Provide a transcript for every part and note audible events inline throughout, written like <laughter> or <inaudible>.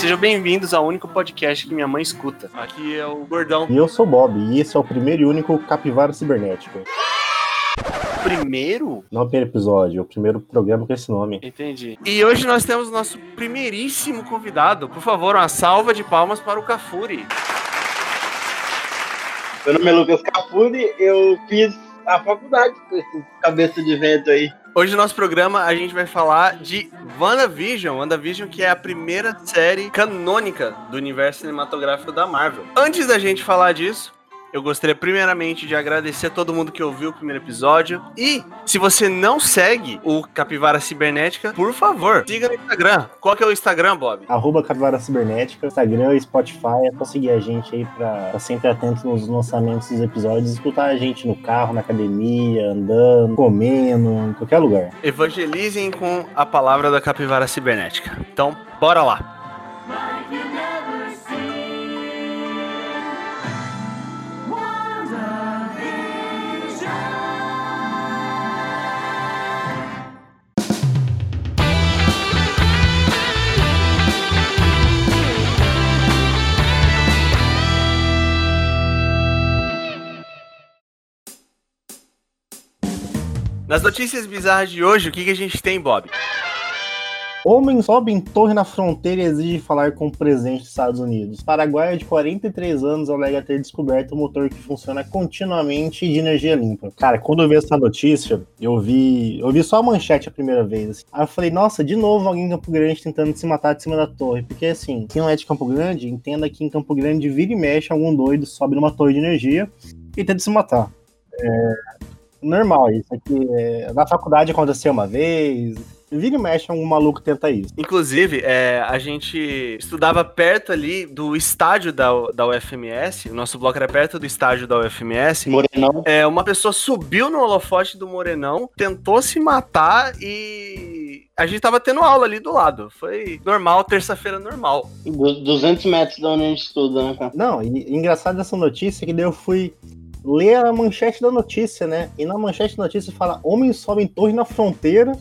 Sejam bem-vindos ao único podcast que minha mãe escuta. Aqui é o Gordão. E eu sou Bob, e esse é o primeiro e único Capivara Cibernética. Primeiro? Não é o primeiro episódio, é o primeiro programa com esse nome. Entendi. E hoje nós temos o nosso primeiríssimo convidado. Por favor, uma salva de palmas para o Cafuri. Meu nome é Lucas Cafuri, eu fiz a faculdade com esse cabeça de vento aí. Hoje no nosso programa a gente vai falar de WandaVision. WandaVision que é a primeira série canônica do universo cinematográfico da Marvel. Antes da gente falar disso, eu gostaria primeiramente de agradecer a todo mundo que ouviu o primeiro episódio. E se você não segue o Capivara Cibernética, por favor, siga no Instagram. Qual que é o Instagram, Bob? Arroba Capivara Cibernética, Instagram e Spotify. É só seguir a gente aí pra estar sempre atento nos lançamentos dos episódios. Escutar a gente no carro, na academia, andando, comendo, em qualquer lugar. Evangelizem com a palavra da Capivara Cibernética. Então, bora lá. Nas notícias bizarras de hoje, o que, que a gente tem, Bob? Homem sobe em torre na fronteira e exige falar com o presidente dos Estados Unidos. Paraguaio de 43 anos alega ter descoberto um motor que funciona continuamente de energia limpa. Cara, quando eu vi essa notícia, eu vi, eu vi só a manchete a primeira vez. Assim. Aí eu falei, nossa, de novo alguém em Campo Grande tentando se matar de cima da torre. Porque assim, quem não é de Campo Grande, entenda que em Campo Grande vira e mexe algum doido sobe numa torre de energia e tenta se matar. É, normal isso aqui. É, na faculdade aconteceu uma vez. Vira e mexe, um maluco tenta isso. Inclusive, é, a gente estudava perto ali do estádio da, da UFMS. O nosso bloco era perto do estádio da UFMS. Morenão. É, uma pessoa subiu no holofote do Morenão, tentou se matar e a gente tava tendo aula ali do lado. Foi normal, terça-feira normal. Du- 200 metros da onde a gente estuda, né, cara? Não, e, engraçado dessa notícia é que daí eu fui ler a manchete da notícia, né? E na manchete da notícia fala: Homem sobe em torre na fronteira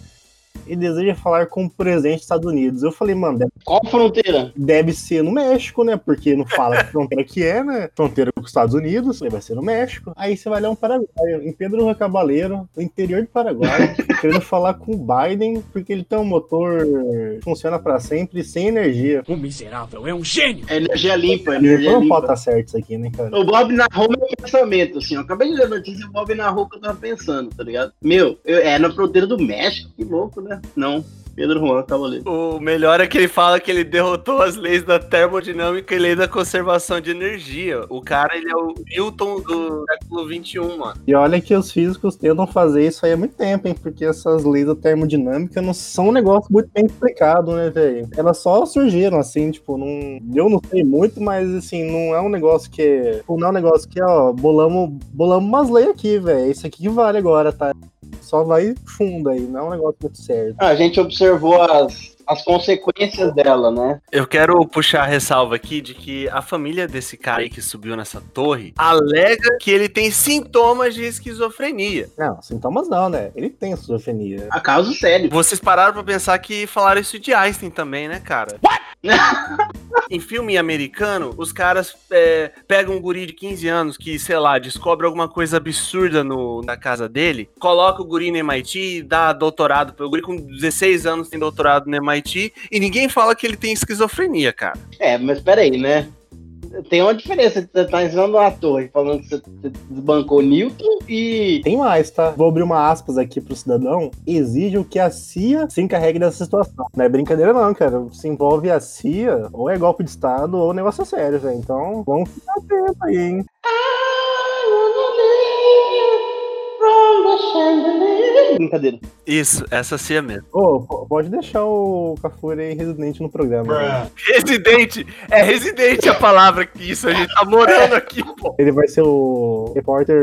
e deseja falar com o presidente dos Estados Unidos. Eu falei, mano, deve, Qual fronteira? deve ser no México, né? Porque não fala que fronteira que é, né? Fronteira com os Estados Unidos, vai ser no México. Aí você vai ler um paraguaio, em Pedro Juan Cabaleiro, no interior do Paraguai, querendo falar com o Biden, porque ele tem um motor que funciona pra sempre, sem energia. O miserável é um gênio! É energia limpa, Ele energia não pode limpa. estar certo isso aqui, né, cara? O Bob narrou meu pensamento, assim. Eu acabei de ler a notícia e o Bob narrou o que eu tava pensando, tá ligado? Meu, eu- é na fronteira do México, que louco, né? Não, Pedro Juan Cavaleiro. O melhor é que ele fala que ele derrotou as leis da termodinâmica e lei da conservação de energia. O cara, ele é o Newton do século XXI, mano. E olha que os físicos tentam fazer isso aí há muito tempo, hein? Porque essas leis da termodinâmica não são um negócio muito bem explicado, né, velho? Elas só surgiram, assim, tipo, não. Eu não sei muito, mas assim, não é um negócio que. é- Tipo, não é um negócio que, ó, bolamos, bolamos umas leis aqui, velho. Isso aqui que vale agora, tá? Só vai fundo aí, não é um negócio muito certo. Ah, a gente observou as, as consequências dela, né? Eu quero puxar a ressalva aqui de que a família desse cara aí que subiu nessa torre alega que ele tem sintomas de esquizofrenia. Não, sintomas não, né? Ele tem esquizofrenia. A caso sério. Vocês pararam pra pensar que falaram isso de Einstein também, né, cara? <laughs> <laughs> em filme americano, os caras é, pegam um guri de 15 anos que, sei lá, descobre alguma coisa absurda no, na casa dele, coloca o guri no MIT, dá doutorado. O guri com 16 anos tem doutorado no MIT e ninguém fala que ele tem esquizofrenia, cara. É, mas peraí, né? Tem uma diferença. Você tá ensinando uma torre falando que você desbancou Newton e. Tem mais, tá? Vou abrir uma aspas aqui pro cidadão. Exige o que a CIA se encarregue dessa situação. Não é brincadeira, não, cara. Se envolve a CIA, ou é golpe de Estado, ou o negócio é sério, velho. Então, vamos ficar atento aí, hein? Brincadeira. Isso, essa sim é mesmo. Ô, p- pode deixar o Cafuri aí residente no programa. né? Residente! É residente a palavra que isso, a gente tá morando aqui, pô. Ele vai ser o repórter,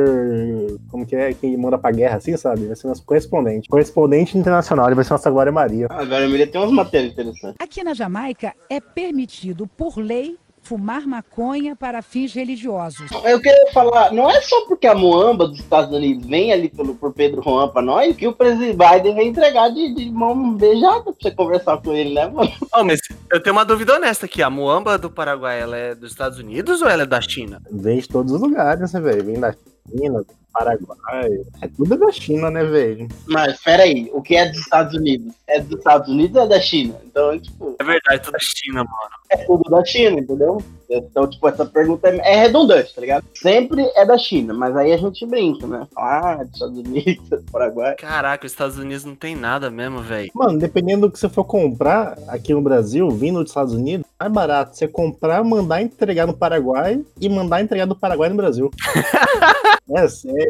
como que é, que manda pra guerra, assim, sabe? Vai ser nosso correspondente. Correspondente internacional, ele vai ser nossa Glória Maria. Agora eu me tem umas matérias interessantes. Aqui na Jamaica é permitido por lei fumar maconha para fins religiosos. Eu queria falar, não é só porque a Moamba dos Estados Unidos vem ali pelo, por Pedro Juan pra nós, que o presidente Biden vai entregar de, de mão beijada pra você conversar com ele, né, mano? Oh, mas eu tenho uma dúvida honesta aqui. A Moamba do Paraguai, ela é dos Estados Unidos ou ela é da China? Vem de todos os lugares, né, velho? Vem da China, Paraguai. É tudo da China, né, velho? Mas, peraí, o que é dos Estados Unidos? É dos Estados Unidos ou é da China? Então, tipo, É verdade, tudo da China, mano. é tudo da China, entendeu? Então, tipo, essa pergunta é é redundante, tá ligado? Sempre é da China, mas aí a gente brinca, né? Ah, dos Estados Unidos, <laughs> Paraguai. Caraca, os Estados Unidos não tem nada mesmo, velho. Mano, dependendo do que você for comprar aqui no Brasil, vindo dos Estados Unidos, é mais barato você comprar, mandar entregar no Paraguai e mandar entregar do Paraguai no Brasil. <laughs> é sério.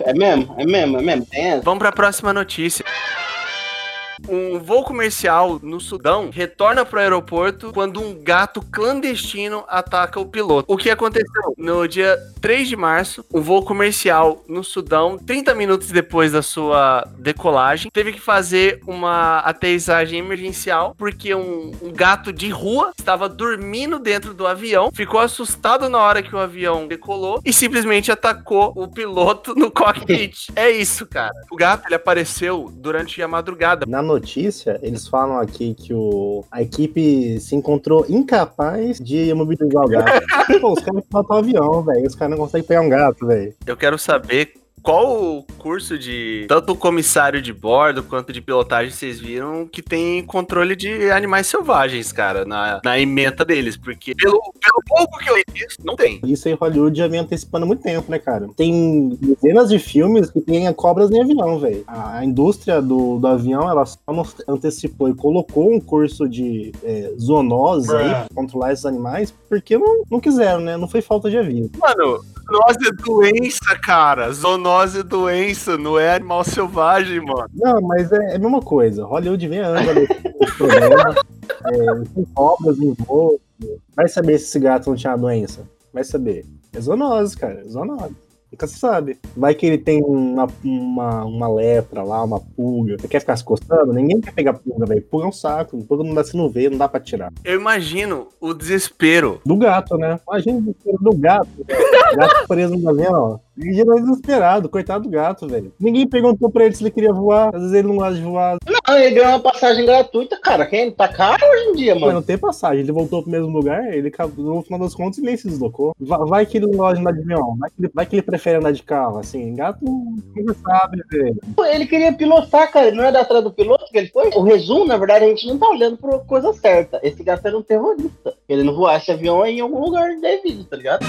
É mesmo, é mesmo, é mesmo. Vamos pra próxima notícia. Um voo comercial no Sudão retorna pro aeroporto quando um gato clandestino ataca o piloto. O que aconteceu? No dia 3 de março, um voo comercial no Sudão, 30 minutos depois da sua decolagem, teve que fazer uma aterrissagem emergencial porque um, um gato de rua estava dormindo dentro do avião, ficou assustado na hora que o avião decolou e simplesmente atacou o piloto no cockpit. <laughs> é isso, cara. O gato ele apareceu durante a madrugada. Na notícia, eles falam aqui que o, a equipe se encontrou incapaz de imobilizar o gato. <laughs> Pô, os caras faltam um avião, velho. Os caras não conseguem pegar um gato, velho. Eu quero saber qual o curso de tanto comissário de bordo quanto de pilotagem vocês viram que tem controle de animais selvagens, cara, na, na ementa deles, porque pelo, pelo pouco que eu vi, não tem. Isso aí Hollywood já vem antecipando há muito tempo, né, cara? Tem dezenas de filmes que tem cobras em avião, velho. A, a indústria do, do avião, ela só antecipou e colocou um curso de é, zoonose aí pra controlar esses animais, porque não, não quiseram, né? Não foi falta de aviso. Mano, zoonose é doença, cara. Zoonose é doença, não é animal selvagem, mano. Não, mas é, é a mesma coisa. Hollywood vem anda nesse problema. É, tem cobras voo. Vai saber se esse gato não tinha uma doença. Vai saber. É zoonose, cara. É zoonose. Nunca se sabe. Vai que ele tem uma, uma, uma lepra lá, uma pulga. Você quer ficar se coçando? Ninguém quer pegar pulga, velho. Pulga é um saco. Pulga não dá se não vê, não dá pra tirar. Eu imagino o desespero. Do gato, né? Imagina o desespero do gato. <laughs> Gato preso no avião, ó. Ele gerou desesperado, coitado do gato, velho. Ninguém perguntou pra ele se ele queria voar. Às vezes ele não gosta de voar. Não, ele ganhou uma passagem gratuita, cara. Quem tá caro hoje em dia, Mas mano. não tem passagem, ele voltou pro mesmo lugar, ele acabou, no final das contas nem se deslocou. Vai, que ele não gosta de andar de avião, vai que, ele, vai que ele prefere andar de carro, assim, gato nunca sabe, velho. Ele queria pilotar, cara. Ele não é da atrás do piloto que ele foi? O resumo, na verdade, a gente não tá olhando pra coisa certa. Esse gato era um terrorista. Ele não voar esse avião aí em algum lugar devido, tá ligado?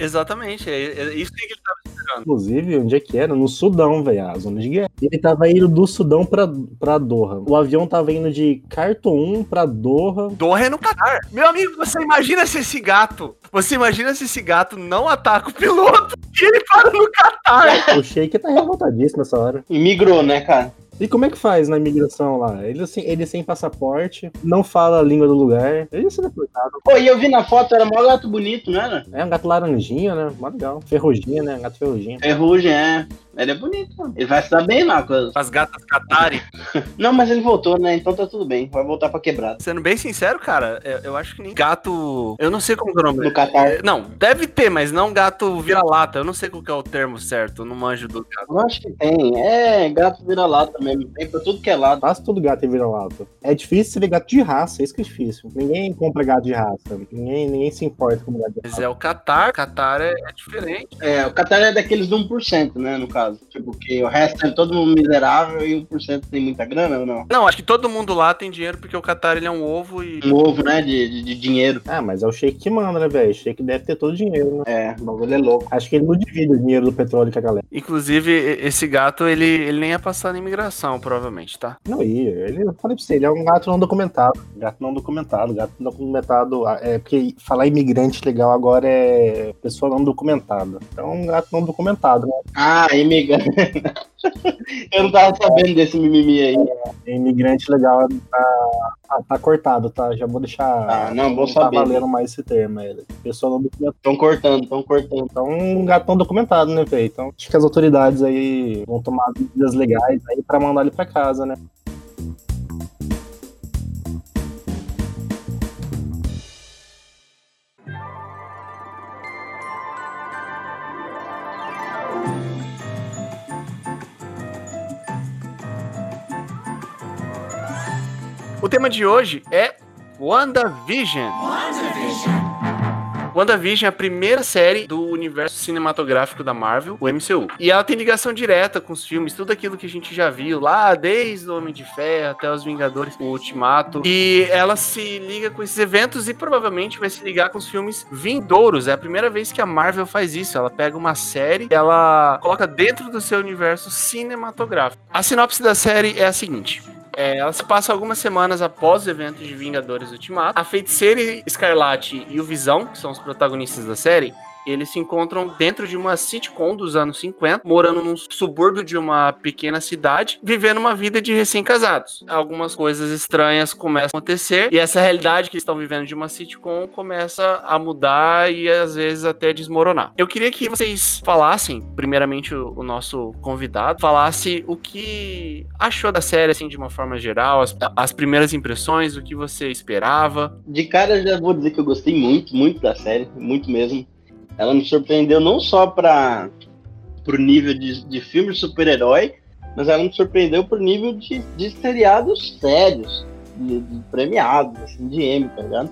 Exatamente, é, é isso que ele tava esperando. Inclusive, onde é que era? No Sudão, velho, a zona de guerra. Ele tava indo do Sudão pra, pra Doha. O avião tava indo de Khartoum pra Doha. Doha é no Catar. Meu amigo, você imagina se esse gato. Você imagina se esse gato não ataca o piloto e ele para no Catar. O Sheik tá revoltadíssimo nessa hora. E migrou, né, cara? E como é que faz na imigração lá? Ele, assim, ele sem passaporte, não fala a língua do lugar. Ele ia ser deportado. Pô, e eu vi na foto, era mó gato bonito, não era? É um gato laranjinha, né? Mó legal. Ferruginha, né? Gato ferruginha. Ferrugem, é. Ele é bonito, mano. Ele vai se dar bem lá. com- As gatas Catari. <laughs> Não, mas ele voltou, né? Então tá tudo bem. Vai voltar pra quebrada. Sendo bem sincero, cara, eu, eu acho que nem gato. Eu não sei como é o nome No Catar. É, Não, deve ter, mas não gato vira-lata. Eu não sei qual que é o termo certo. Eu não manjo do gato. Eu acho que tem. É, gato vira-lata mesmo. Tem pra tudo que é lado. Quase todo gato é vira-lata. É difícil ver gato de raça, é isso que é difícil. Ninguém compra gato de raça. Ninguém, ninguém se importa com gato de Mas raça. é o Catar. Catar é, é diferente. É, o Qatar é daqueles de 1%, né, no caso. Tipo, que o resto é todo mundo miserável e 1% tem muita grana ou não? Não, acho que todo mundo lá tem dinheiro porque o Catar ele é um ovo e. Um ovo, né, de, de, de dinheiro. Ah, mas é o Sheik que manda, né, velho? O Sheik deve ter todo o dinheiro, né? É, o bagulho é louco. Acho que ele não divide o dinheiro do petróleo com a galera. Inclusive, esse gato, ele, ele nem ia passar na imigração, provavelmente, tá? Não ia. Ele, eu falei pra você, ele é um gato não documentado. Gato não documentado. Gato não documentado. ah, É porque falar imigrante legal agora é pessoa não documentada. Então, um gato não documentado, né? Ah, imigrante. <laughs> eu não tava sabendo desse mimimi aí. Imigrante legal tá, tá, tá cortado, tá? Já vou deixar. Ah, não, bom tá saber. valendo mais esse termo. Pessoa não documentada. Tão cortando, tão cortando. Então, um gato não documentado, né, velho? Então, acho que as autoridades aí vão tomar medidas legais aí pra mandar ele pra casa, né? Tema de hoje é WandaVision. WandaVision. WandaVision é a primeira série do universo cinematográfico da Marvel, o MCU. E ela tem ligação direta com os filmes, tudo aquilo que a gente já viu lá, desde o Homem de Ferro até os Vingadores, o Ultimato. E ela se liga com esses eventos e provavelmente vai se ligar com os filmes vindouros. É a primeira vez que a Marvel faz isso. Ela pega uma série, ela coloca dentro do seu universo cinematográfico. A sinopse da série é a seguinte: é, ela se passa algumas semanas após o evento de Vingadores Ultimato. A Feiticeira Escarlate e o Visão, que são os protagonistas da série, eles se encontram dentro de uma sitcom dos anos 50, morando num subúrbio de uma pequena cidade, vivendo uma vida de recém-casados. Algumas coisas estranhas começam a acontecer e essa realidade que eles estão vivendo de uma sitcom começa a mudar e às vezes até desmoronar. Eu queria que vocês falassem, primeiramente o, o nosso convidado, falasse o que achou da série assim de uma forma geral, as, as primeiras impressões, o que você esperava. De cara já vou dizer que eu gostei muito, muito da série, muito mesmo ela me surpreendeu não só para o nível de, de filme super-herói, mas ela me surpreendeu pro nível de, de seriados sérios, de, de premiados, assim, de M, tá ligado?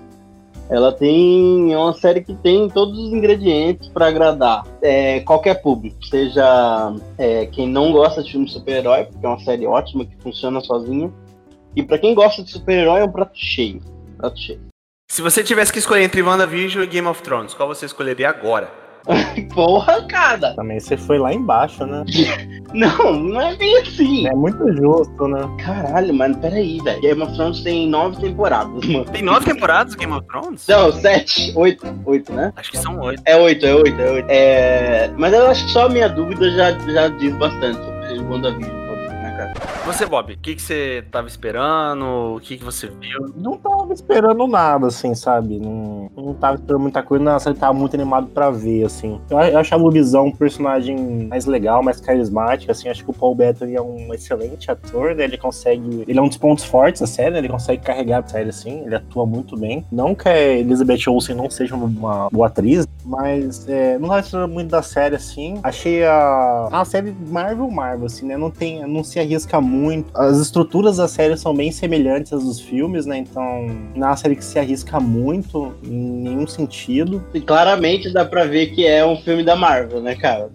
Ela tem é uma série que tem todos os ingredientes para agradar é, qualquer público, seja é, quem não gosta de filme super-herói, porque é uma série ótima que funciona sozinha, e para quem gosta de super-herói é um prato cheio, prato cheio. Se você tivesse que escolher entre WandaVision e Game of Thrones, qual você escolheria agora? <laughs> Porra, cara! Também você foi lá embaixo, né? <laughs> Não, não é bem assim. É muito justo, né? Caralho, mano, peraí, velho. Game of Thrones tem nove temporadas, mano. Tem nove temporadas Game of Thrones? Não, sete, oito, oito, né? Acho que são oito. É oito, é oito, é oito. É... Mas eu acho que só a minha dúvida já, já diz bastante sobre WandaVision. Você, Bob, o que, que você tava esperando? O que, que você viu? Não tava esperando nada, assim, sabe? Não, não tava esperando muita coisa, não, você tava muito animado pra ver, assim. Eu, eu achava o Visão um personagem mais legal, mais carismático, assim. Acho que o Paul Bettany é um excelente ator, né? Ele consegue. Ele é um dos pontos fortes da série, né? Ele consegue carregar a série, assim. Ele atua muito bem. Não que a Elizabeth Olsen não seja uma boa atriz, mas é, não tava esperando muito da série, assim. Achei a, a série Marvel Marvel, assim, né? Não, tem, não se arrisca muito muito. As estruturas da série são bem semelhantes às dos filmes, né? Então, não é uma série que se arrisca muito em nenhum sentido. E claramente dá pra ver que é um filme da Marvel, né, cara?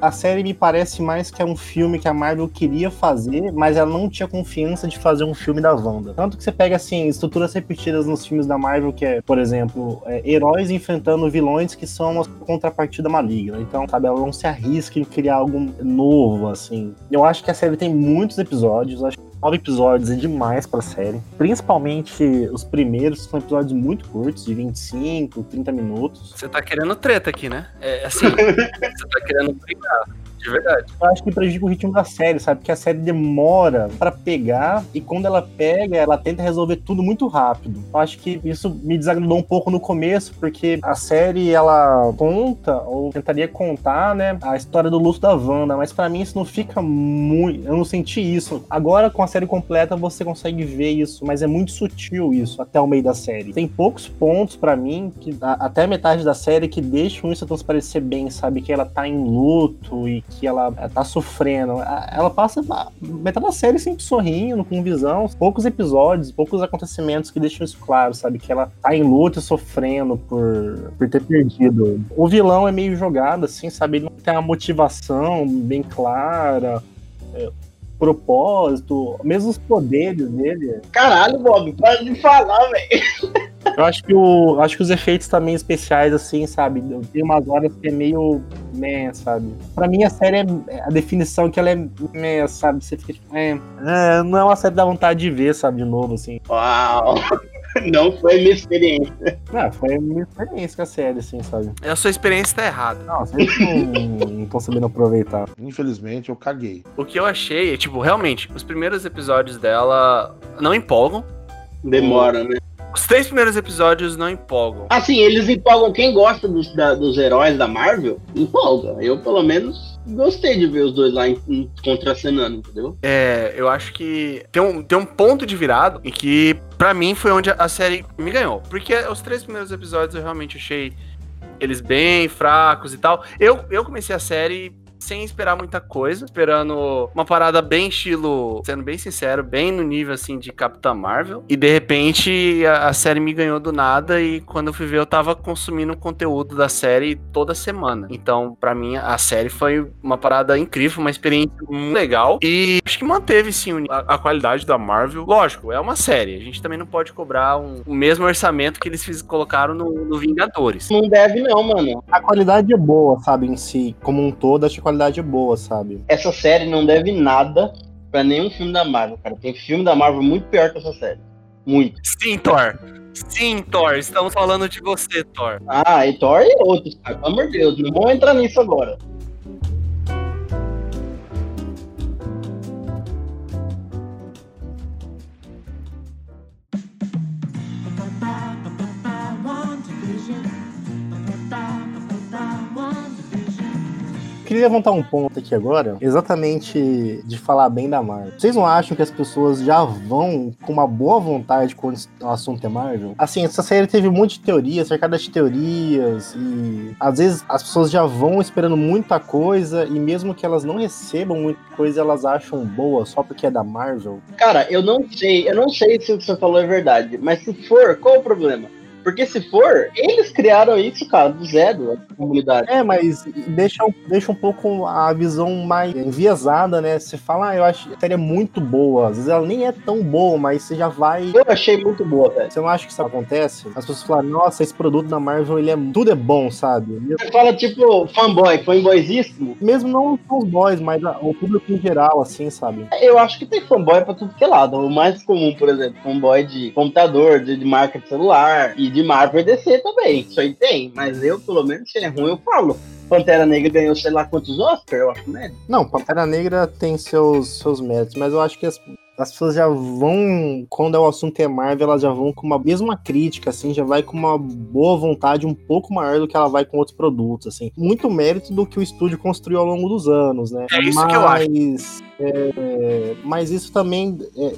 A série me parece mais que é um filme que a Marvel queria fazer, mas ela não tinha confiança de fazer um filme da Wanda. Tanto que você pega, assim, estruturas repetidas nos filmes da Marvel, que é, por exemplo, é, heróis enfrentando vilões que são uma contrapartida maligna. Então, sabe, ela não se arrisca em criar algo novo, assim. Eu acho que a série tem muito muitos episódios, acho que nove episódios é demais pra série. Principalmente os primeiros, são episódios muito curtos, de 25, 30 minutos. Você tá querendo treta aqui, né? É assim, <laughs> você tá querendo brigar. De verdade. Eu acho que prejudica o ritmo da série, sabe? Porque a série demora para pegar e quando ela pega, ela tenta resolver tudo muito rápido. Eu acho que isso me desagradou um pouco no começo, porque a série ela conta ou tentaria contar, né, a história do luto da Wanda, mas para mim isso não fica muito, eu não senti isso. Agora com a série completa você consegue ver isso, mas é muito sutil isso até o meio da série. Tem poucos pontos para mim que até metade da série que deixam isso transparecer bem, sabe, que ela tá em luto e que ela tá sofrendo. Ela passa metade da série sempre sorrindo, com visão, poucos episódios, poucos acontecimentos que deixam isso claro, sabe? Que ela tá em luta e sofrendo por, por ter perdido. O vilão é meio jogado, assim, sabe? Ele não tem uma motivação bem clara. É, propósito, mesmo os poderes dele. Caralho, Bob, para de falar, velho. <laughs> Eu acho que, o, acho que os efeitos também especiais, assim, sabe? Tem umas horas que é meio meh, sabe? Pra mim, a série é. A definição que ela é meh, sabe? Você fica tipo, é, é, não é uma série da vontade de ver, sabe? De novo, assim. Uau! <laughs> Não foi minha experiência. Não, foi a minha experiência com a série, assim, sabe? A sua experiência tá errada. Não, vocês não <laughs> estão sabendo aproveitar. Infelizmente, eu caguei. O que eu achei, tipo, realmente, os primeiros episódios dela não empolgam. Demora, né? Os três primeiros episódios não empolgam. Assim, eles empolgam. Quem gosta dos, da, dos heróis da Marvel, empolga. Eu, pelo menos, gostei de ver os dois lá contracenando, entendeu? É, eu acho que tem um, tem um ponto de virado em que, para mim, foi onde a série me ganhou. Porque os três primeiros episódios eu realmente achei eles bem fracos e tal. Eu, eu comecei a série sem esperar muita coisa, esperando uma parada bem estilo, sendo bem sincero, bem no nível assim de Capitã Marvel. E de repente a, a série me ganhou do nada e quando eu fui ver eu tava consumindo conteúdo da série toda semana. Então, para mim a série foi uma parada incrível, uma experiência muito legal e acho que manteve sim a, a qualidade da Marvel. Lógico, é uma série, a gente também não pode cobrar um, o mesmo orçamento que eles fiz, colocaram no, no Vingadores. Não deve não, mano. A qualidade é boa, sabe, em si, como um todo, acho que a qualidade é boa, sabe? Essa série não deve nada pra nenhum filme da Marvel, cara. Tem filme da Marvel muito pior que essa série. Muito. Sim, Thor. Sim, Thor. Estamos falando de você, Thor. Ah, e Thor e outros, cara. Pelo amor de Deus, não vamos entrar nisso agora. Queria levantar um ponto aqui agora, exatamente de falar bem da Marvel. Vocês não acham que as pessoas já vão com uma boa vontade quando o assunto é Marvel? Assim, essa série teve um monte de teorias, cercada de teorias, e às vezes as pessoas já vão esperando muita coisa, e mesmo que elas não recebam muita coisa, elas acham boa só porque é da Marvel. Cara, eu não sei, eu não sei se o que você falou é verdade, mas se for, qual o problema? Porque se for, eles criaram isso, cara, do zero, a comunidade. É, mas deixa, deixa um pouco a visão mais enviesada, né? Você fala, ah, eu acho que a série é muito boa. Às vezes ela nem é tão boa, mas você já vai. Eu achei muito boa, velho. Você não acha que isso acontece? As pessoas falam, nossa, esse produto da Marvel, ele é. Tudo é bom, sabe? Você fala, tipo, fanboy, fanboyzíssimo. Mesmo não os boys, mas o público em geral, assim, sabe? Eu acho que tem fanboy pra tudo que é lado. O mais comum, por exemplo, fanboy de computador, de, de marca de celular e de Marvel e DC também. Isso aí tem, mas eu, pelo menos, se é ruim, eu falo. Pantera Negra ganhou sei lá quantos Oscars, eu acho, né? Não, Pantera Negra tem seus, seus méritos, mas eu acho que as, as pessoas já vão, quando é o assunto é Marvel, elas já vão com uma mesma crítica, assim, já vai com uma boa vontade um pouco maior do que ela vai com outros produtos, assim. Muito mérito do que o estúdio construiu ao longo dos anos, né? É isso mas, que eu acho. É, mas isso também é,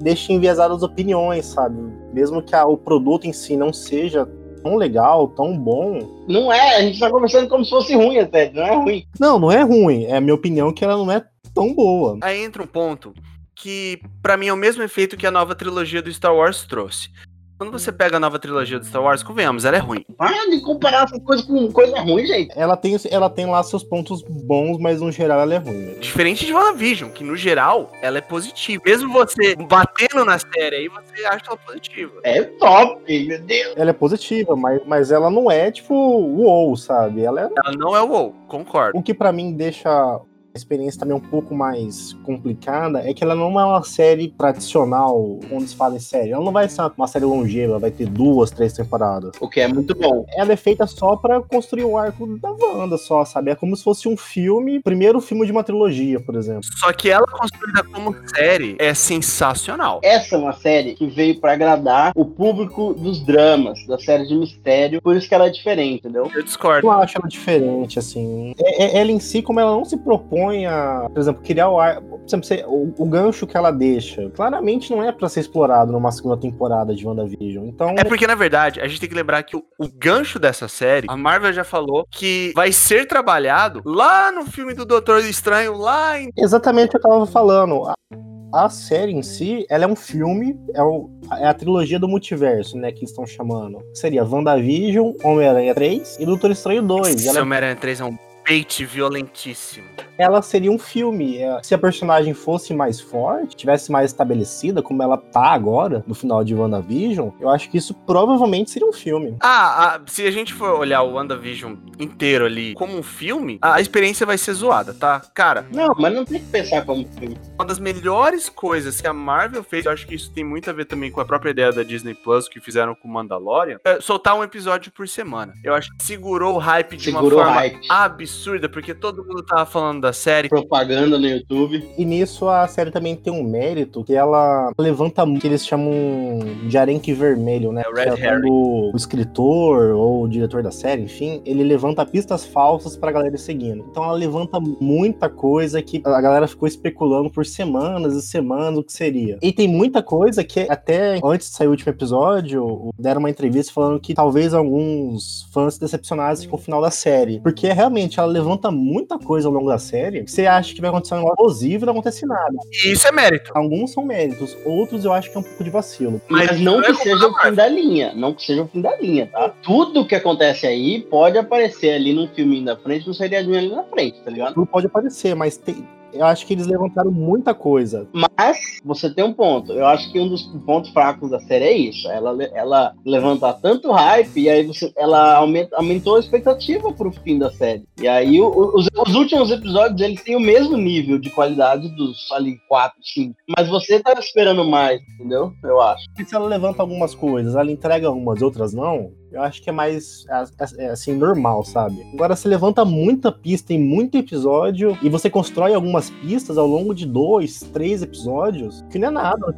deixa enviesadas as opiniões, sabe? Mesmo que a, o produto em si não seja tão legal, tão bom. Não é, a gente tá conversando como se fosse ruim até, não é ruim. Não, não é ruim. É a minha opinião que ela não é tão boa. Aí entra um ponto que, para mim, é o mesmo efeito que a nova trilogia do Star Wars trouxe. Quando você pega a nova trilogia do Star Wars, convenhamos, ela é ruim. Para de comparar essas coisas com coisa ruim, gente. Ela tem, ela tem lá seus pontos bons, mas no geral ela é ruim. Né? Diferente de WandaVision, que no geral ela é positiva. Mesmo você batendo na série aí, você acha ela positiva. É top, meu Deus. Ela é positiva, mas, mas ela não é tipo uou, sabe? Ela é. Ela não é uou, concordo. O que para mim deixa experiência também um pouco mais complicada é que ela não é uma série tradicional, onde se fala em série. Ela não vai ser uma série longeva, vai ter duas, três temporadas. O que é muito bom. Ela é feita só para construir o arco da Wanda, só, sabe? É como se fosse um filme, primeiro filme de uma trilogia, por exemplo. Só que ela construída como série é sensacional. Essa é uma série que veio para agradar o público dos dramas, da série de mistério, por isso que ela é diferente, entendeu? Eu discordo. Eu acho ela diferente, assim. É, é, ela em si, como ela não se propõe a, por exemplo, criar o ar. Por exemplo, o, o gancho que ela deixa, claramente não é para ser explorado numa segunda temporada de WandaVision. Então. É porque, na verdade, a gente tem que lembrar que o, o gancho dessa série, a Marvel já falou que vai ser trabalhado lá no filme do Doutor Estranho, lá em. Exatamente o que eu tava falando. A a série em si, ela é um filme, é, o, é, a trilogia do multiverso, né, que estão chamando. Seria WandaVision, Homem-Aranha 3 e Doutor Estranho 2. Esse ela... Homem-Aranha 3 é um bait violentíssimo. Ela seria um filme. É, se a personagem fosse mais forte, tivesse mais estabelecida, como ela tá agora, no final de WandaVision, eu acho que isso provavelmente seria um filme. Ah, se a gente for olhar o WandaVision inteiro ali como um filme, a experiência vai ser zoada, tá? Cara. Não, mas não tem que pensar como filme. Uma das melhores coisas que a Marvel fez, eu acho que isso tem muito a ver também com a própria ideia da Disney Plus que fizeram com o Mandalorian, é soltar um episódio por semana. Eu acho que segurou o hype de segurou uma forma hype. absurda, porque todo mundo tava falando da série. Propaganda no YouTube. E nisso a série também tem um mérito que ela levanta que eles chamam de arenque vermelho, né? É o Red é Herring. o escritor ou o diretor da série, enfim, ele levanta pistas falsas pra galera seguindo. Então ela levanta muita coisa que a galera ficou especulando por semanas e semanas o que seria. E tem muita coisa que até antes de sair o último episódio, deram uma entrevista falando que talvez alguns fãs se decepcionassem com o final da série. Porque realmente ela levanta muita coisa ao longo da série. Que Você acha que vai acontecer um negócio explosivo e não acontece nada. E isso é mérito. Alguns são méritos, outros eu acho que é um pouco de vacilo. Mas, não é que seja o fim da linha. Não que seja o fim da linha, tá? Tudo que acontece aí pode aparecer ali num filminho da frente, no seriadinho ali na frente, tá ligado? Tudo pode aparecer, mas tem- eu acho que eles levantaram muita coisa. Mas você tem um ponto. Eu acho que um dos pontos fracos da série é isso. Ela, ela levanta tanto hype e aí você, ela aumenta, aumentou a expectativa pro fim da série. E aí o- os, os últimos episódios eles têm o mesmo nível de qualidade dos ali 4, 5. Mas você tá esperando mais, entendeu? Eu acho. E se ela levanta algumas coisas, ela entrega algumas, outras não, eu acho que é mais é, assim, normal, sabe? Agora, você levanta muita pista em muito episódio e você constrói algumas pistas ao longo de dois, três episódios, que não é nada.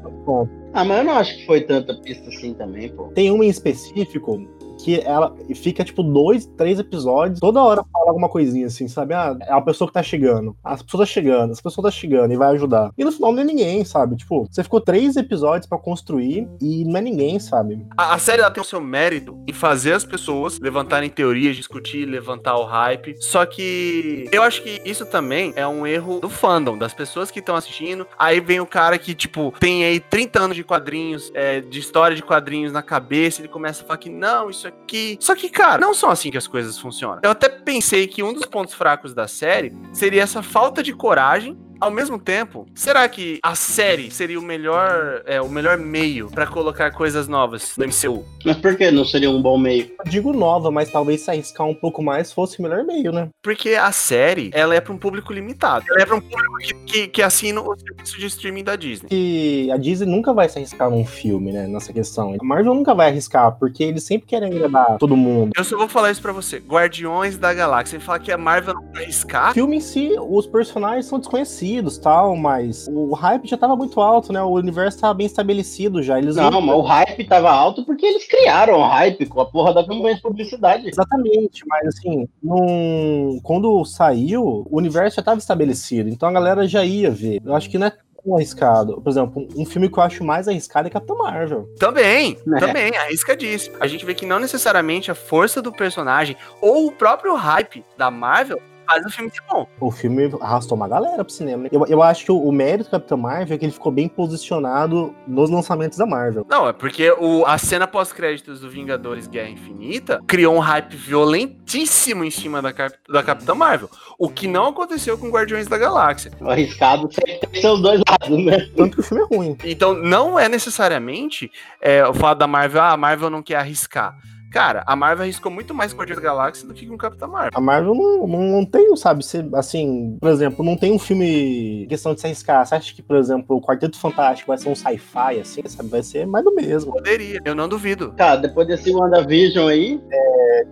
Ah, mas eu não acho que foi tanta pista assim também, pô. tem uma em específico que ela fica, tipo, dois, três episódios, toda hora fala alguma coisinha assim, sabe? Ah, é a pessoa que tá chegando. As pessoas tá chegando, as pessoas tá chegando e vai ajudar. E no final não é ninguém, sabe? Tipo, você ficou três episódios pra construir e não é ninguém, sabe? A, a série ela tem o seu mérito em fazer as pessoas levantarem teorias, discutir, levantar o hype. Só que eu acho que isso também é um erro do fandom, das pessoas que estão assistindo. Aí vem o cara que, tipo, tem aí 30 anos de quadrinhos, é, de história de quadrinhos na cabeça, ele começa a falar que não, isso aqui. Só que, cara, não são assim que as coisas funcionam. Eu até pensei que um dos pontos fracos da série seria essa falta de coragem ao mesmo tempo, será que a série seria o melhor, é, o melhor meio pra colocar coisas novas no MCU? Mas por que não seria um bom meio? Eu digo nova, mas talvez se arriscar um pouco mais fosse o melhor meio, né? Porque a série, ela é pra um público limitado. Ela é pra um público que, que, que assina o serviço de streaming da Disney. que a Disney nunca vai se arriscar num filme, né? Nessa questão. A Marvel nunca vai arriscar, porque eles sempre querem agradar todo mundo. Eu só vou falar isso pra você. Guardiões da Galáxia. Você fala que a Marvel não vai O arriscar? filme em si, os personagens são desconhecidos tal, mas o hype já tava muito alto, né? O universo tava bem estabelecido já. Eles Não, mas o hype tava alto porque eles criaram o hype com a porra da campanha de publicidade. Exatamente, mas assim, num... quando saiu, o universo já estava estabelecido, então a galera já ia ver. Eu acho que não é tão arriscado. Por exemplo, um filme que eu acho mais arriscado é Capitão Marvel. Também, É. também, arriscadíssimo. A gente vê que não necessariamente a força do personagem ou o próprio hype da Marvel faz o filme ser bom. O filme arrastou uma galera pro cinema. né? Eu, eu acho que o, o mérito do Capitão Marvel é que ele ficou bem posicionado nos lançamentos da Marvel. Não, é porque o, a cena pós-créditos do Vingadores Guerra Infinita criou um hype violentíssimo em cima da, Cap- da Capitã Marvel. O que não aconteceu com Guardiões da Galáxia. O arriscado sempre tem seus dois lados, né? Tanto que o filme é ruim. Então, não é necessariamente é, o fato da Marvel, ah, a Marvel não quer arriscar. Cara, a Marvel arriscou muito mais com Guardiões da Galáxia do que com Capitã Marvel. A Marvel não, não, não tem, sabe, se, assim, por exemplo, não tem um filme questão de se arriscar. Você acha que, por exemplo, o Quarteto Fantástico vai ser um sci-fi, assim, sabe? Vai ser mais do mesmo. Poderia, eu não duvido. Cara, depois desse WandaVision aí,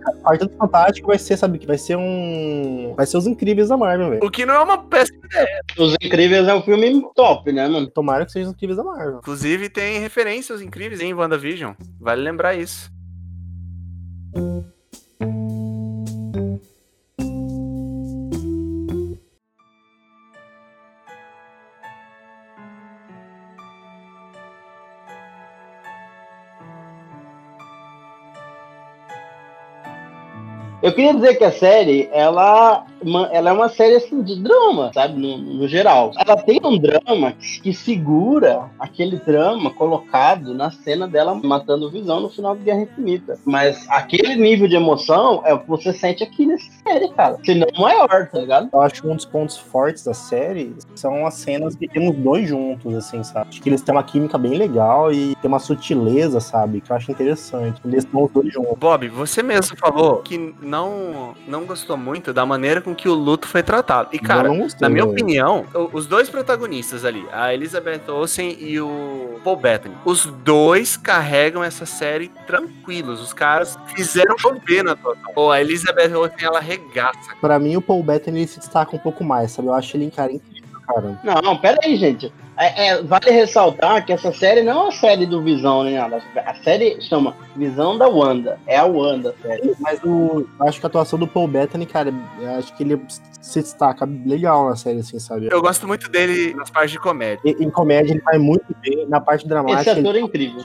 O Quarteto Fantástico vai ser, sabe, que vai ser um. Vai ser os incríveis da Marvel, velho. O que não é uma péssima ideia. Os Incríveis é um filme top, né, mano? Tomara que sejam os incríveis da Marvel. Inclusive, tem referências incríveis em WandaVision. Vale lembrar isso. Eu queria dizer que a série, ela, ma- ela é uma série assim de drama, sabe? No, no geral. Ela tem um drama que, que segura aquele drama colocado na cena dela matando o Visão no final de Guerra Infinita. Mas aquele nível de emoção é o que você sente aqui nessa série, cara. Se não maior, tá ligado? Eu acho que um dos pontos fortes da série são as cenas que tem os dois juntos, assim, sabe? Acho que eles têm uma química bem legal e tem uma sutileza, sabe? Que eu acho interessante. Eles estão os dois juntos. Bob, você mesmo falou que não, não gostou muito da maneira com que o luto foi tratado. E, cara, gostei, na minha opinião, os dois protagonistas ali, a Elizabeth Olsen e o Paul Bettany, os dois carregam essa série tranquilos. Os caras fizeram chover na atuação. Pô, a Elizabeth Olsen, ela regaça. Pra mim, o Paul Bettany se destaca um pouco mais, sabe? Eu acho ele, cara, incrível, cara. Não, não, pera aí, gente. É, é, vale ressaltar que essa série não é uma série do Visão, nem nada. A série chama Visão da Wanda. É a Wanda, a série. Mas o, acho que a atuação do Paul Bettany, cara, eu acho que ele se destaca legal na série, assim, sabe? Eu gosto muito dele nas partes de comédia. E- Em comédia ele vai muito bem, na parte Esse dramática ele ator é incrível.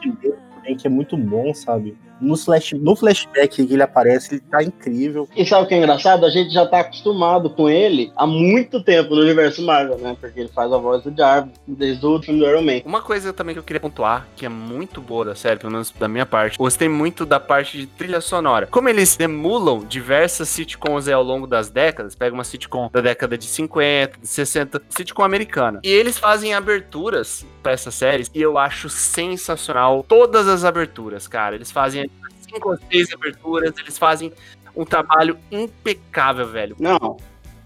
Também, que é muito bom, sabe? No, flash, no flashback que ele aparece, ele tá incrível. E sabe o que é engraçado? A gente já tá acostumado com ele há muito tempo no universo Marvel, né? Porque ele faz a voz do Jarvis desde o filme do Iron Man. Uma coisa também que eu queria pontuar, que é muito boa da série, pelo menos da minha parte, gostei muito da parte de trilha sonora. Como eles emulam diversas sitcoms aí ao longo das décadas, pega uma sitcom da década de 50, de 60, sitcom americana. E eles fazem aberturas pra essas séries e eu acho sensacional todas as aberturas, cara. Eles fazem cinco ou seis aberturas, eles fazem um trabalho impecável, velho. Não,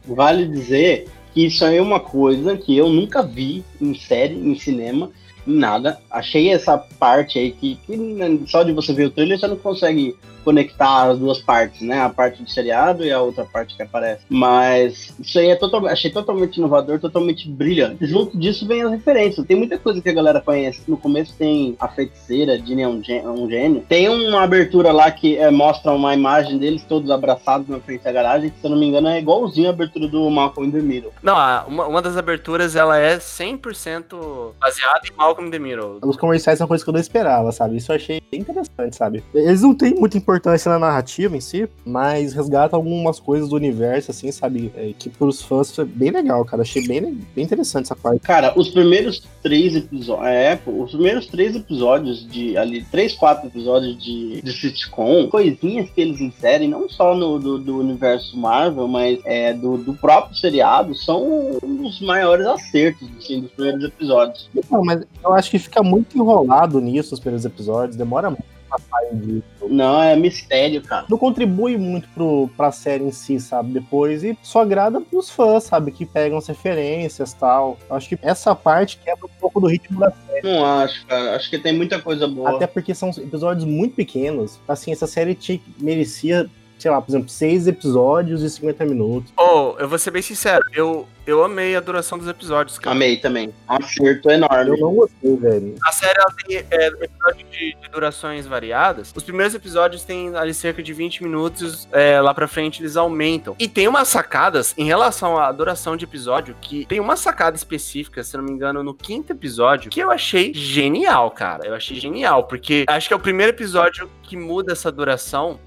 vale dizer que isso aí é uma coisa que eu nunca vi em série, em cinema, em nada. Achei essa parte aí que, que né, só de você ver o trailer você não consegue conectar as duas partes, né? A parte do seriado e a outra parte que aparece. Mas isso aí é totalmente, achei totalmente inovador, totalmente brilhante. Junto disso vem as referências. Tem muita coisa que a galera conhece. No começo tem a feiticeira, Ginny é um gê- um gênio. Tem uma abertura lá que é, mostra uma imagem deles todos abraçados na frente da garagem, que se eu não me engano é igualzinho a abertura do Malcolm in the Middle. Não, uma, uma das aberturas, ela é 100% baseada em Malcolm in the Middle. Os comerciais são coisas que eu não esperava, sabe? Isso eu achei bem interessante, sabe? Eles não têm muita importância na narrativa em si, mas resgatam algumas coisas do universo, assim, sabe? É, que pros fãs foi bem legal, cara. Achei bem, bem interessante essa parte. Cara, os primeiros três episódios. É, os primeiros três episódios de. ali, três, quatro episódios de, de sitcom, coisinhas que eles inserem, não só no do, do universo Marvel, mas é, do, do próprio seriado, são um dos maiores acertos, assim, dos primeiros episódios. Não, mas eu acho que fica muito enrolado nisso nos primeiros episódios, demora muito pra sair disso. Não, é mistério, cara. Não contribui muito pro, pra série em si, sabe? Depois, e só agrada pros fãs, sabe? Que pegam as referências e tal. Eu acho que essa parte quebra um pouco do ritmo da Não acho, cara. Acho que tem muita coisa boa. Até porque são episódios muito pequenos. Assim, essa série merecia, sei lá, por exemplo, seis episódios e 50 minutos. Oh, eu vou ser bem sincero, eu, eu amei a duração dos episódios, cara. Amei também. Um acerto enorme. Eu não gostei, velho. A série ela tem é, episódios de, de durações variadas. Os primeiros episódios têm ali cerca de 20 minutos, é, lá pra frente eles aumentam. E tem umas sacadas em relação à duração de episódio, que tem uma sacada específica, se não me engano, no quinto episódio, que eu achei genial, cara. Eu achei genial, porque acho que é o primeiro episódio que muda essa duração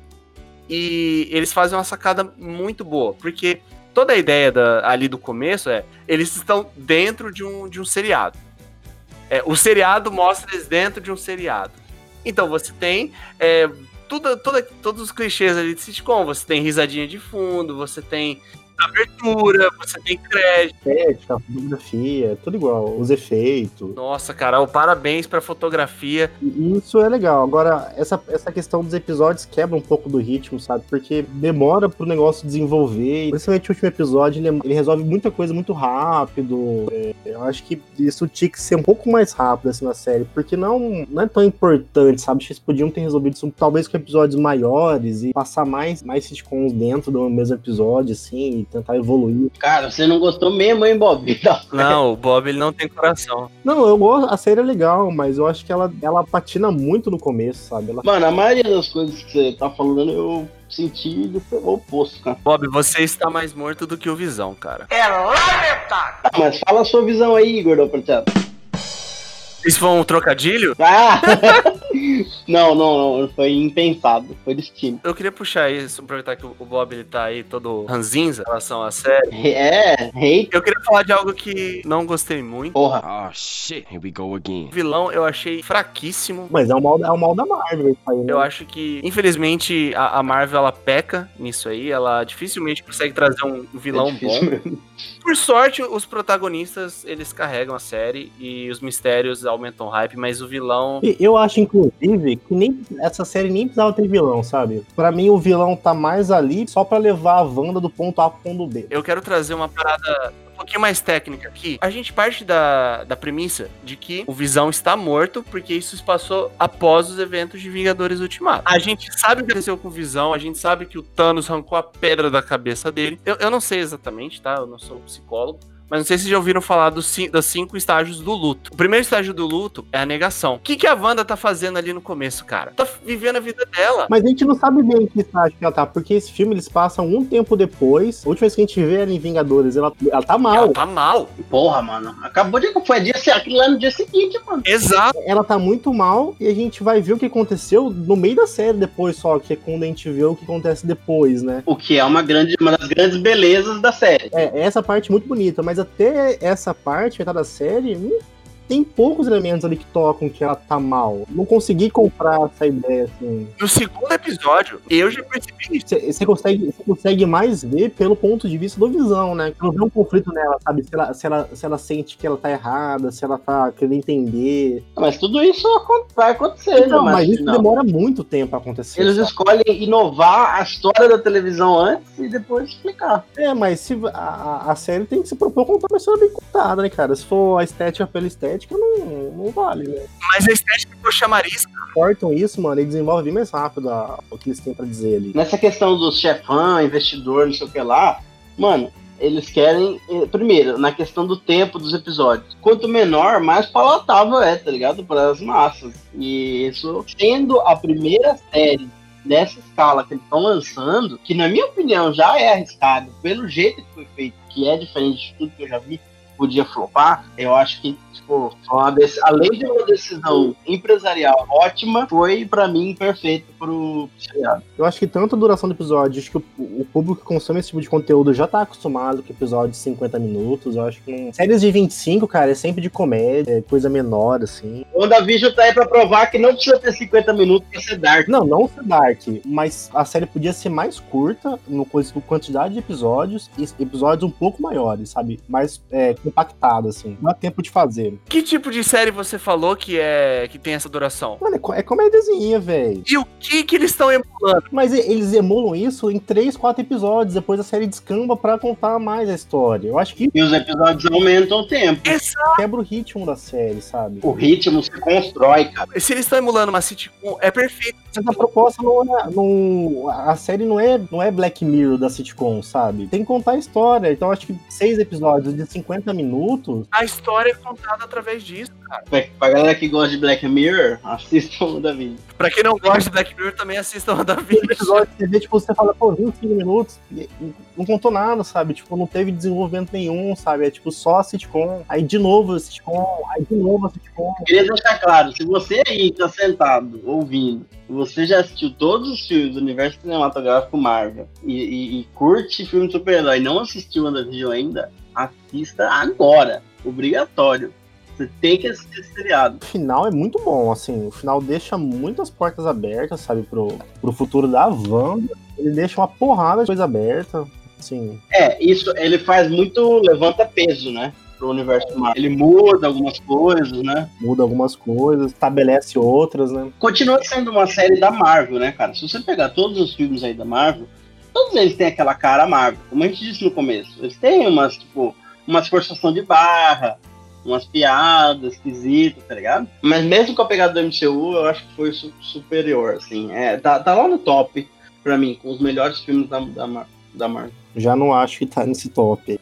e eles fazem uma sacada muito boa, porque toda a ideia da- ali do começo é eles estão dentro de um, de um seriado. É, o seriado mostra eles dentro de um seriado. Então você tem é, tudo, toda- todos os clichês ali de sitcom. Você tem risadinha de fundo, você tem abertura, você tem crédito. Estética, a fotografia, tudo igual. Os efeitos. Nossa, cara, o parabéns pra fotografia. Isso é legal. Agora, essa, essa questão dos episódios quebra um pouco do ritmo, sabe? Porque demora pro negócio desenvolver. Principalmente o último episódio, ele, ele resolve muita coisa muito rápido. É, eu acho que isso tinha que ser um pouco mais rápido assim na série. Porque não, não é tão importante, sabe? Eles podiam ter resolvido isso talvez com episódios maiores e passar mais, mais sitcoms dentro do mesmo episódio, assim, tentar evoluir. Cara, você não gostou mesmo, hein, Bob? <laughs> Não, o Bob ele não tem coração. Não, eu gosto, a série é legal, mas eu acho que ela, ela patina muito no começo, sabe? Ela Mano, a maioria das coisas que você tá falando eu senti do oposto, cara. Bob, você está mais morto do que o Visão, cara. Ah, mas fala a sua visão aí, Igor do. Isso foi um trocadilho? Ah! <laughs> não, não, não. Foi impensado. Foi destino. Eu queria puxar isso, aproveitar que o Bob ele tá aí todo ranzinza em relação à série. É, hate. Eu queria falar de algo que não gostei muito. Porra. Oh shit, here we go again. O vilão eu achei fraquíssimo. Mas é o mal, é o mal da Marvel isso aí, né? Eu acho que, infelizmente, a, a Marvel ela peca nisso aí. Ela dificilmente consegue trazer um vilão É bom. mesmo. Por sorte, os protagonistas eles carregam a série e os mistérios aumentam o hype, mas o vilão. E Eu acho, inclusive, que nem essa série nem precisava ter vilão, sabe? Pra mim, o vilão tá mais ali só pra levar a Wanda do ponto A pro ponto B. Eu quero trazer uma parada um pouquinho mais técnica aqui. A gente parte da, da premissa de que o Visão está morto, porque isso se passou após os eventos de Vingadores Ultimato. A gente sabe o que aconteceu com o Visão, a gente sabe que o Thanos arrancou a pedra da cabeça dele. Eu, eu não sei exatamente, tá? Eu não sou psicólogo. Mas não sei se vocês já ouviram falar dos, cin- dos cinco estágios do luto. O primeiro estágio do luto é a negação. O que, que a Wanda tá fazendo ali no começo, cara? Tá vivendo a vida dela. Mas a gente não sabe bem em que estágio que ela tá, porque esse filme eles passam um tempo depois. A última vez que a gente vê ela em Vingadores, ela, ela tá mal. Ela tá mal. Porra, mano. Acabou de. Foi dia, aquilo lá no dia seguinte, mano. Exato. Ela tá muito mal e a gente vai ver o que aconteceu no meio da série depois só, que é quando a gente vê o que acontece depois, né? O que é uma, grande, uma das grandes belezas da série. É, essa parte é muito bonita, mas até essa parte, da série, hum, tem poucos elementos ali que tocam que ela tá mal. Não consegui comprar essa ideia, assim. No segundo episódio, eu já percebi isso. Você consegue, consegue mais ver pelo ponto de vista do Visão, né? Não vê um conflito nela, sabe? Se ela, se, ela, se ela sente que ela tá errada, se ela tá querendo entender. Mas tudo isso vai acontecer, Não, né? mas isso não. demora muito tempo a acontecer. Eles sabe? escolhem inovar a história da televisão antes e depois explicar. É, mas se a, a- a série tem que se propor contar uma história bem contada, né, cara? Se for a estética pela estética, não, não vale, né? Mas a estética ficou chamariz. Cortam isso, mano, e desenvolve bem mais rápido a- o que eles têm pra dizer ali. Nessa questão do chefão, investidor, não sei o que lá, mano, eles querem. eh, Primeiro, na questão do tempo dos episódios. Quanto menor, mais palatável é, tá ligado? Para as massas. E isso, sendo a primeira série nessa escala que eles estão lançando, que na minha opinião já é arriscado, pelo jeito que foi feito, que é diferente de tudo que eu já vi, podia flopar, eu acho que, tipo, uma dec- além de uma decisão empresarial ótima, foi pra mim perfeito pro seriado. Eu acho que tanto a duração do episódio, acho que o, o público que consome esse tipo de conteúdo já tá acostumado com episódios de 50 minutos. Eu acho que não... séries de 25, cara, é sempre de comédia, é coisa menor, assim. O WandaVision tá aí pra provar que não precisa ter 50 minutos pra ser Dark. Não, não ser Dark, mas a série podia ser mais curta no coisa com quantidade de episódios e episódios um pouco maiores, sabe? Mais é, compactado, assim. Não dá tempo de fazer. Que tipo de série você falou que é que tem essa duração? Mano, é, é comédiazinha, velho. E o que que eles estão emulando? Mas eles emulam isso em 3, 4 episódios, depois a série descamba pra contar mais a história. Eu acho que E os episódios aumentam o tempo. Exato. quebra o ritmo da série, sabe? O ritmo se constrói, cara. Se eles estão emulando uma sitcom, é perfeito. Essa proposta não é. Não, a série não é, não é Black Mirror da sitcom, sabe? Tem que contar a história. Então acho que seis episódios de 50 minutos. A história é contada através disso, cara. Pra, pra galera que gosta de Black Mirror, assistam o WandaVision. Pra quem não gosta de Black Mirror, também assistam a da Tem vida. episódio que você vê, tipo, você fala, pô, 25 minutos, não contou nada, sabe? Tipo, não teve desenvolvimento nenhum, sabe? É tipo só a sitcom, aí de novo a sitcom, aí de novo a sitcom. Queria deixar claro, se você aí tá sentado, ouvindo, você já assistiu todos os filmes do universo cinematográfico Marvel e, e- e curte filme de super-herói e não assistiu WandaVision ainda, assista agora. Obrigatório. Você tem que assistir esse seriado. O final é muito bom, assim, o final deixa muitas portas abertas, sabe, pro, pro futuro da Wanda. Ele deixa uma porrada de coisa aberta, assim. É, isso ele faz muito levanta peso, né? Pro universo Marvel. Ele muda algumas coisas, né? muda algumas coisas, estabelece outras, né? Continua sendo uma série da Marvel, né, cara? Se você pegar todos os filmes aí da Marvel, todos eles têm aquela cara Marvel. Como a gente disse no começo, eles têm umas, tipo, umas forçação de barra, umas piadas esquisitas, tá ligado? Mas mesmo com a pegada do MCU, eu acho que foi su- superior, assim. É, tá, tá lá no top, pra mim, com os melhores filmes da, da, Mar- da Marvel. Já não acho que tá nesse top.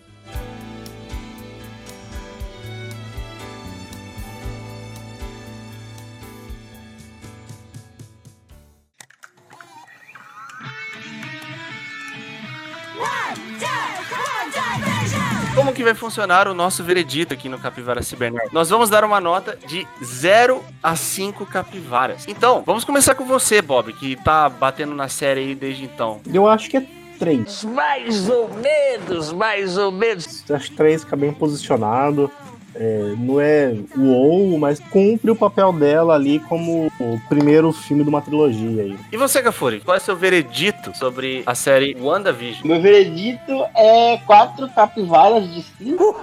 Como que vai funcionar o nosso veredito aqui no Capivara Cibernético? Nós vamos dar uma nota de 0 a 5 capivaras. Então, vamos começar com você, Bob, que tá batendo na série aí desde então. Eu acho que é três. Mais ou menos, mais ou menos. Acho que três fica bem posicionado. É, não é uou, mas cumpre o papel dela ali como o primeiro filme de uma trilogia aí. E você, Gafuri, qual é o seu veredito sobre a série WandaVision? Meu veredito é quatro capivaras de cinco.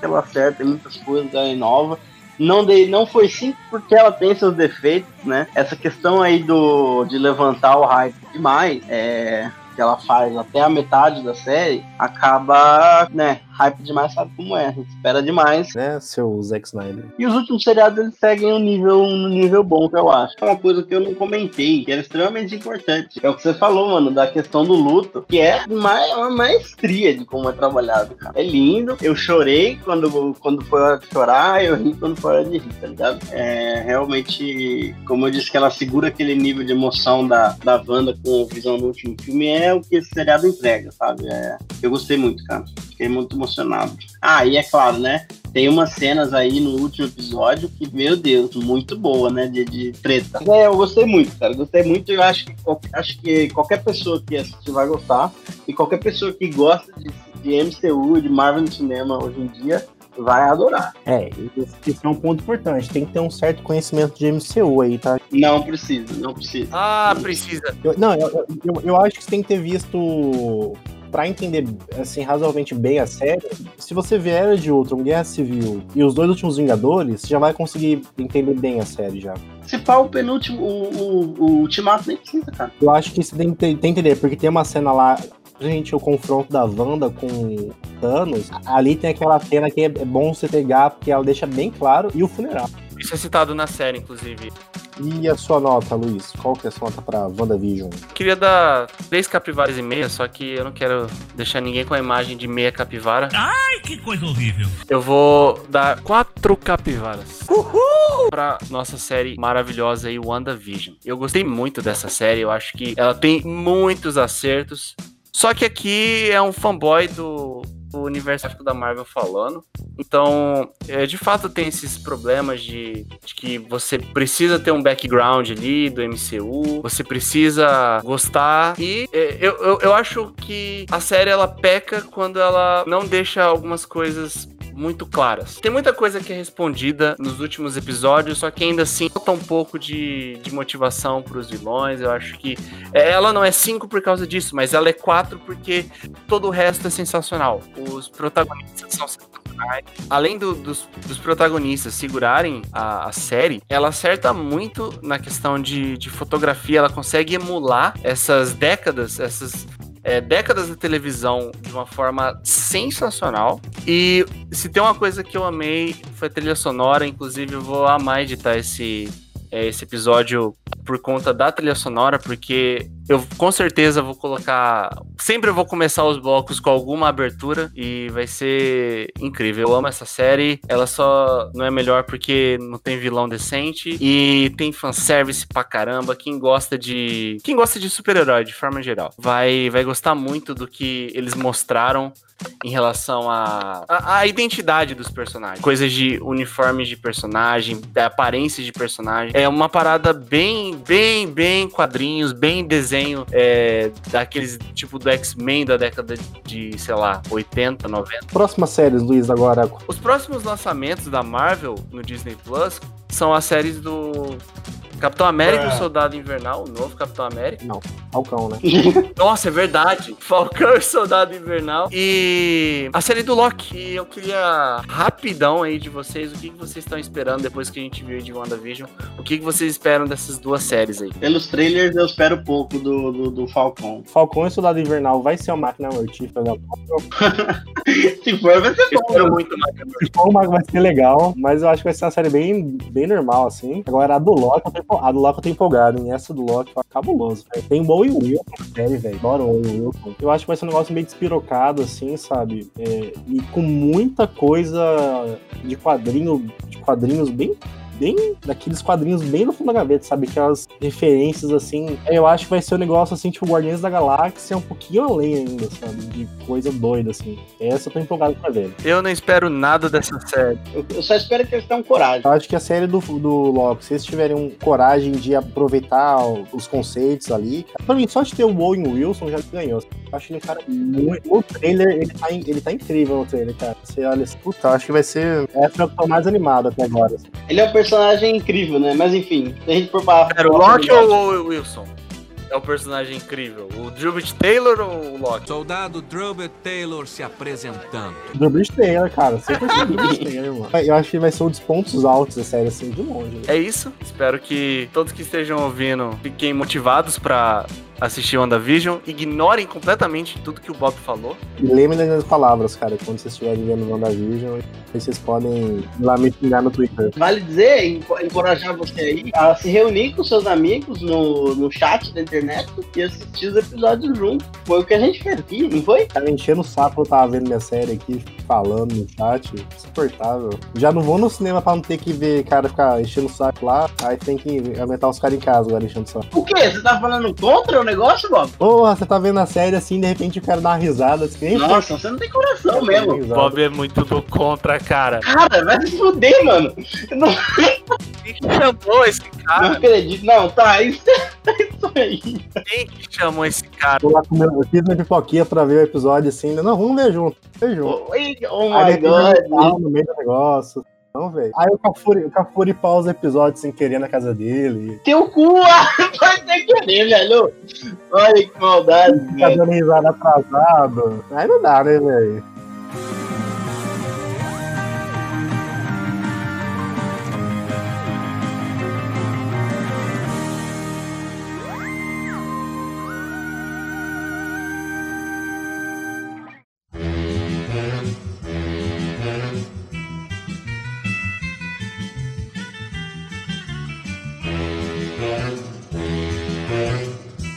Ela acerta em muitas coisas, ela inova. Não, dei, não foi simples porque ela tem seus defeitos, né? Essa questão aí do, de levantar o hype demais, é, que ela faz até a metade da série, acaba, né, hype demais sabe como é, a gente espera demais. Né, seu Zack Snyder. E os últimos seriados eles seguem um nível, um nível bom, que eu acho. É uma coisa que eu não comentei, que era extremamente importante. É o que você falou, mano, da questão do luto, que é uma, uma maestria de como é trabalhado, cara. É lindo. Eu chorei quando, quando foi hora de chorar, eu ri quando foi hora de rir, tá ligado? É realmente, como eu disse, que ela segura aquele nível de emoção da, da Wanda com a visão do último filme, é o que esse seriado entrega, sabe? É, eu gostei muito, cara. Fiquei muito emocionado. Ah, e é claro, né? Tem umas cenas aí no último episódio que, meu Deus, muito boa, né? De, de treta. É, eu gostei muito, cara. Gostei muito e eu acho que, acho que qualquer pessoa que assistir vai gostar. E qualquer pessoa que gosta de, de MCU, de Marvel no cinema hoje em dia, vai adorar. É, esse, esse é um ponto importante. Tem que ter um certo conhecimento de MCU aí, tá? Não precisa, não precisa. Ah, precisa. Eu- não, eu, eu, eu acho que você tem que ter visto. Pra entender, assim, razoavelmente bem a série, se você vier Era de Ultron, Guerra Civil e os dois últimos Vingadores, você já vai conseguir entender bem a série já. Se pá, o penúltimo, o, o, o Ultimato nem precisa, cara. Eu acho que você tem que, ter- tem que entender, porque tem uma cena lá, gente, o confronto da Wanda com Thanos, ali tem aquela cena que é é bom você pegar, porque ela deixa bem claro, e o funeral. Isso é citado na série, inclusive. E a sua nota, Luiz? Qual que é a sua nota pra WandaVision? Queria dar três capivaras e meia, só que eu não quero deixar ninguém com a imagem de meia capivara. Ai, que coisa horrível. Eu vou dar quatro capivaras. Uhul! Pra nossa série maravilhosa aí, WandaVision. Eu gostei muito dessa série, eu acho que ela tem muitos acertos. Só que aqui é um fanboy do, do universo da Marvel falando. Então, é, de fato, tem esses problemas de, de que você precisa ter um background ali do MCU, você precisa gostar. E é, eu, eu, eu acho que a série ela peca quando ela não deixa algumas coisas muito claras. Tem muita coisa que é respondida nos últimos episódios, só que ainda assim falta um pouco de, de motivação para os vilões. Eu acho que é, ela não é 5 por causa disso, mas ela é 4 porque todo o resto é sensacional. Os protagonistas são sensacionais. Além do- dos, dos protagonistas segurarem a, a série, ela acerta muito na questão de, de fotografia. Ela consegue emular essas décadas, essas é, décadas de televisão de uma forma sensacional. E se tem uma coisa que eu amei foi a trilha sonora. Inclusive, eu vou amar editar esse, é, esse episódio por conta da trilha sonora, porque eu com certeza vou colocar. Sempre eu vou começar os blocos com alguma abertura e vai ser incrível. Eu amo essa série. Ela só não é melhor porque não tem vilão decente e tem fanservice pra caramba. Quem gosta de. Quem gosta de super-herói de forma geral vai, vai gostar muito do que eles mostraram em relação à a, a identidade dos personagens. Coisas de uniformes de personagem, da aparência de personagem. É uma parada bem, bem, bem quadrinhos, bem desenho é, daqueles tipo do X-Men da década de, sei lá, 80, 90. Próximas séries, Luiz, agora. Os próximos lançamentos da Marvel no Disney Plus são as séries do Capitão América e o Soldado Invernal, o novo Capitão América. Falcão, né? <laughs> Nossa, é verdade. Falcão e Soldado Invernal. E a série do Loki. E eu queria rapidão aí de vocês, o que, que vocês estão esperando depois que a gente viu de WandaVision. O que, que vocês esperam dessas duas séries aí? Pelos trailers eu espero pouco do, do, do Falcão. Falcão e Soldado Invernal vai ser uma máquina mortífera da <laughs> Se for, vai ser bom. né? muito mais. Falcão, mas vai ser legal, mas eu acho que vai ser uma série bem, bem normal, assim. Agora, a do Loki, eu tô, a do Loki eu tô empolgado, hein? Essa do Loki é cabuloso, velho. Tem Bowie Wilson na série, velho. Adoro o Wilson. Eu acho que vai ser um negócio meio despirocado, assim, sabe? É, e com muita coisa de quadrinho, de quadrinhos bem bem daqueles quadrinhos bem no fundo da gaveta, sabe? Aquelas referências assim. Eu acho que vai ser um negócio assim, tipo Guardiões da Galáxia, um pouquinho além ainda, sabe? De coisa doida, assim. Essa eu tô empolgado pra ver. Eu não espero nada dessa série. Eu, eu só espero que eles tenham coragem. Eu acho que a série do, do Loki, se eles tiverem um coragem de aproveitar o- os conceitos ali, pra mim, só de ter o Owen Wilson já ganhou. Eu acho ele um cara muito. O trailer, ele tá, ele tá incrível no trailer, cara. Você olha assim, puta, acho que vai ser. Essa é a que eu tô mais animado até agora. assim. Ele é um personagem incrível, né? Mas enfim, a gente for pra. Era o Loki ou o Wilson? é o personagem incrível? O Drubit Taylor ou o Loki? Soldado Drubit Taylor se apresentando. <laughs> Do Bruce Taylor, cara. Sempre achei do Bruce Taylor, mano. <laughs> Eu acho que vai ser um dos pontos altos da série, assim, de longe. né? É isso. Espero que todos que estejam ouvindo fiquem motivados pra assistir WandaVision. Ignorem completamente tudo que o Bob falou. E lembrem das palavras, cara, quando vocês estiverem vendo WandaVision. Aí vocês podem ir lá me xingar no Twitter. Vale dizer, enco- encorajar você aí a se reunir com seus amigos no, no chat da internet e assistir os episódios juntos. Foi o que a gente fez aqui, não foi? Cara, enchendo o saco, eu tava vendo minha série aqui, falando no chat. Insuportável. Já não vou no cinema pra não ter que ver cara ficar enchendo o saco lá. Aí tem que aumentar os caras em casa agora enchendo o saco. O quê? Você tá falando contra o negócio, Bob? Porra, você tá vendo a série assim, de repente o cara dá uma risada. Assim, nem Nossa, você não tem coração mesmo. risada. Bob é muito do contra, cara. Cara, vai se fuder, mano. Eu não, Quem que chamou esse não cara? acredito. Não, tá, isso, isso aí. Quem que chamou esse cara? Tô lá comendo, eu fiz minha pipoquinha pra ver o episódio assim. Não, vamos ver junto. Ver junto. Oh, oh Aí my repente, god. eu no meio do negócio. Não, velho. Aí o Cafuri, o Cafuri pausa o episódio sem querer na casa dele. Teu cu, <laughs> vai ter que querer, velho. Olha que maldade, velho. dando risada atrasado. Aí não dá, né, velho?